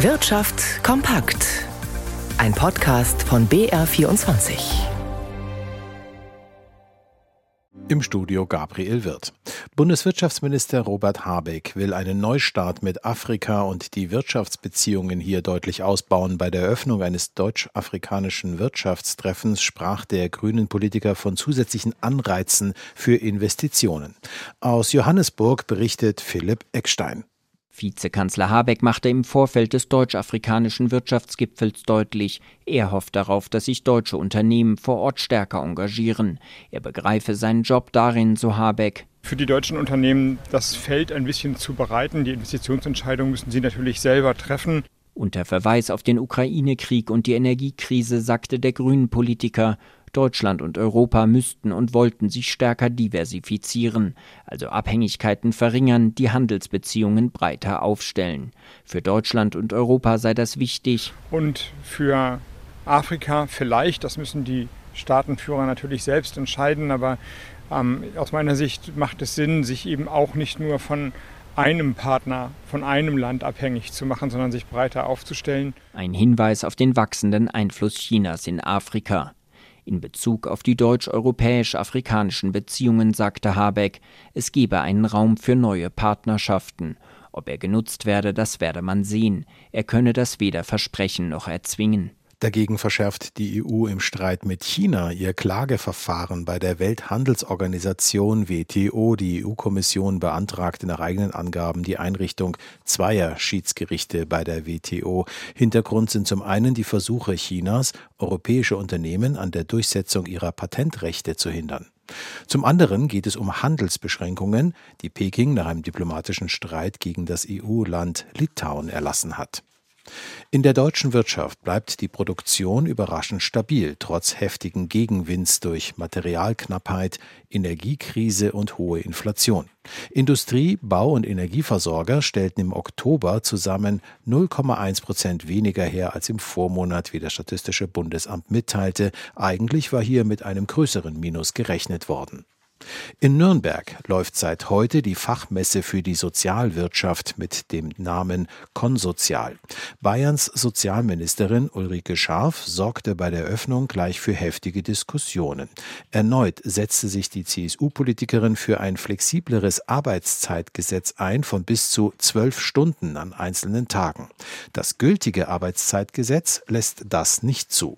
Wirtschaft kompakt. Ein Podcast von BR24. Im Studio Gabriel Wirth. Bundeswirtschaftsminister Robert Habeck will einen Neustart mit Afrika und die Wirtschaftsbeziehungen hier deutlich ausbauen. Bei der Eröffnung eines deutsch-afrikanischen Wirtschaftstreffens sprach der grünen Politiker von zusätzlichen Anreizen für Investitionen. Aus Johannesburg berichtet Philipp Eckstein. Vizekanzler Habeck machte im Vorfeld des deutsch-afrikanischen Wirtschaftsgipfels deutlich, er hofft darauf, dass sich deutsche Unternehmen vor Ort stärker engagieren. Er begreife seinen Job darin, so Habeck, für die deutschen Unternehmen das Feld ein bisschen zu bereiten. Die Investitionsentscheidungen müssen sie natürlich selber treffen. Unter Verweis auf den Ukraine-Krieg und die Energiekrise sagte der Grünen Politiker, Deutschland und Europa müssten und wollten sich stärker diversifizieren, also Abhängigkeiten verringern, die Handelsbeziehungen breiter aufstellen. Für Deutschland und Europa sei das wichtig. Und für Afrika vielleicht, das müssen die Staatenführer natürlich selbst entscheiden, aber ähm, aus meiner Sicht macht es Sinn, sich eben auch nicht nur von einem Partner, von einem Land abhängig zu machen, sondern sich breiter aufzustellen. Ein Hinweis auf den wachsenden Einfluss Chinas in Afrika. In Bezug auf die deutsch-europäisch-afrikanischen Beziehungen sagte Habeck, es gebe einen Raum für neue Partnerschaften. Ob er genutzt werde, das werde man sehen. Er könne das weder versprechen noch erzwingen. Dagegen verschärft die EU im Streit mit China ihr Klageverfahren bei der Welthandelsorganisation WTO. Die EU-Kommission beantragte nach eigenen Angaben die Einrichtung zweier Schiedsgerichte bei der WTO. Hintergrund sind zum einen die Versuche Chinas, europäische Unternehmen an der Durchsetzung ihrer Patentrechte zu hindern. Zum anderen geht es um Handelsbeschränkungen, die Peking nach einem diplomatischen Streit gegen das EU-Land Litauen erlassen hat. In der deutschen Wirtschaft bleibt die Produktion überraschend stabil, trotz heftigen Gegenwinds durch Materialknappheit, Energiekrise und hohe Inflation. Industrie, Bau und Energieversorger stellten im Oktober zusammen 0,1 Prozent weniger her als im Vormonat, wie das Statistische Bundesamt mitteilte. Eigentlich war hier mit einem größeren Minus gerechnet worden. In Nürnberg läuft seit heute die Fachmesse für die Sozialwirtschaft mit dem Namen Konsozial. Bayerns Sozialministerin Ulrike Scharf sorgte bei der Eröffnung gleich für heftige Diskussionen. Erneut setzte sich die CSU-Politikerin für ein flexibleres Arbeitszeitgesetz ein von bis zu zwölf Stunden an einzelnen Tagen. Das gültige Arbeitszeitgesetz lässt das nicht zu.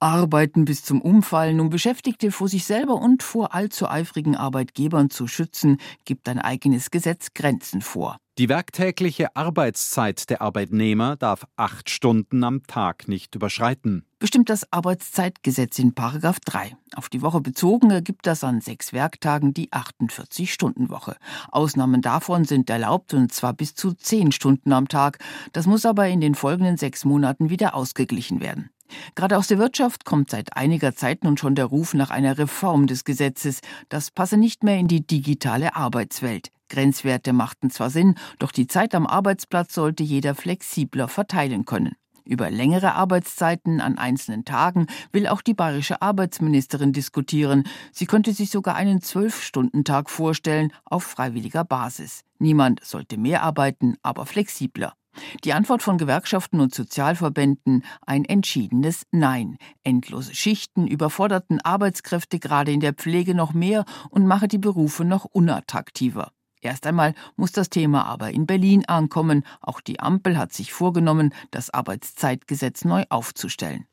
Arbeiten bis zum Umfallen, um Beschäftigte vor sich selber und vor allzu eifrigen Arbeitgebern zu schützen, gibt ein eigenes Gesetz Grenzen vor. Die werktägliche Arbeitszeit der Arbeitnehmer darf acht Stunden am Tag nicht überschreiten. Bestimmt das Arbeitszeitgesetz in Paragraph 3. Auf die Woche bezogen ergibt das an sechs Werktagen die 48-Stunden-Woche. Ausnahmen davon sind erlaubt und zwar bis zu zehn Stunden am Tag. Das muss aber in den folgenden sechs Monaten wieder ausgeglichen werden. Gerade aus der Wirtschaft kommt seit einiger Zeit nun schon der Ruf nach einer Reform des Gesetzes. Das passe nicht mehr in die digitale Arbeitswelt. Grenzwerte machten zwar Sinn, doch die Zeit am Arbeitsplatz sollte jeder flexibler verteilen können. Über längere Arbeitszeiten an einzelnen Tagen will auch die bayerische Arbeitsministerin diskutieren. Sie könnte sich sogar einen Zwölf-Stunden-Tag vorstellen, auf freiwilliger Basis. Niemand sollte mehr arbeiten, aber flexibler. Die Antwort von Gewerkschaften und Sozialverbänden ein entschiedenes Nein. Endlose Schichten überforderten Arbeitskräfte gerade in der Pflege noch mehr und mache die Berufe noch unattraktiver. Erst einmal muss das Thema aber in Berlin ankommen. Auch die Ampel hat sich vorgenommen, das Arbeitszeitgesetz neu aufzustellen.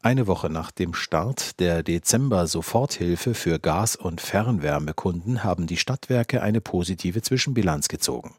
Eine Woche nach dem Start der Dezember-Soforthilfe für Gas- und Fernwärmekunden haben die Stadtwerke eine positive Zwischenbilanz gezogen.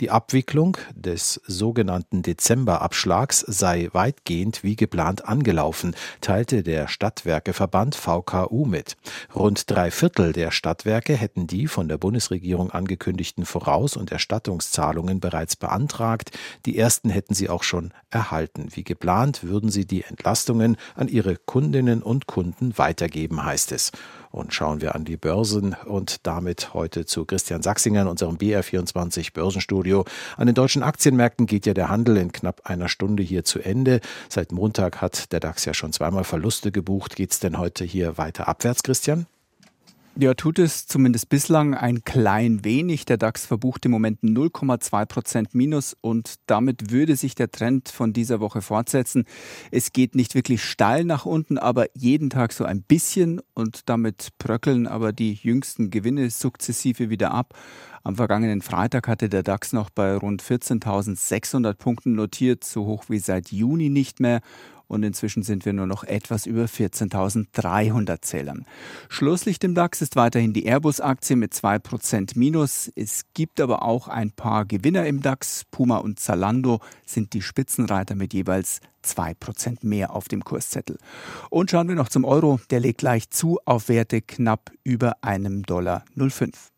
Die Abwicklung des sogenannten Dezemberabschlags sei weitgehend wie geplant angelaufen, teilte der Stadtwerkeverband VKU mit. Rund drei Viertel der Stadtwerke hätten die von der Bundesregierung angekündigten Voraus- und Erstattungszahlungen bereits beantragt. Die ersten hätten sie auch schon erhalten. Wie geplant würden sie die Entlastungen an ihre Kundinnen und Kunden weitergeben, heißt es. Und schauen wir an die Börsen und damit heute zu Christian Sachsinger in unserem BR24 Börsenstudio. An den deutschen Aktienmärkten geht ja der Handel in knapp einer Stunde hier zu Ende. Seit Montag hat der DAX ja schon zweimal Verluste gebucht. Geht es denn heute hier weiter abwärts, Christian? Ja, tut es zumindest bislang ein klein wenig. Der DAX verbucht im Moment 0,2 Prozent Minus und damit würde sich der Trend von dieser Woche fortsetzen. Es geht nicht wirklich steil nach unten, aber jeden Tag so ein bisschen und damit bröckeln aber die jüngsten Gewinne sukzessive wieder ab. Am vergangenen Freitag hatte der DAX noch bei rund 14.600 Punkten notiert, so hoch wie seit Juni nicht mehr und inzwischen sind wir nur noch etwas über 14.300 Zählern. Schlusslicht im DAX ist weiterhin die Airbus-Aktie mit 2% Minus. Es gibt aber auch ein paar Gewinner im DAX. Puma und Zalando sind die Spitzenreiter mit jeweils 2% mehr auf dem Kurszettel. Und schauen wir noch zum Euro. Der legt leicht zu auf Werte knapp über einem Dollar 05.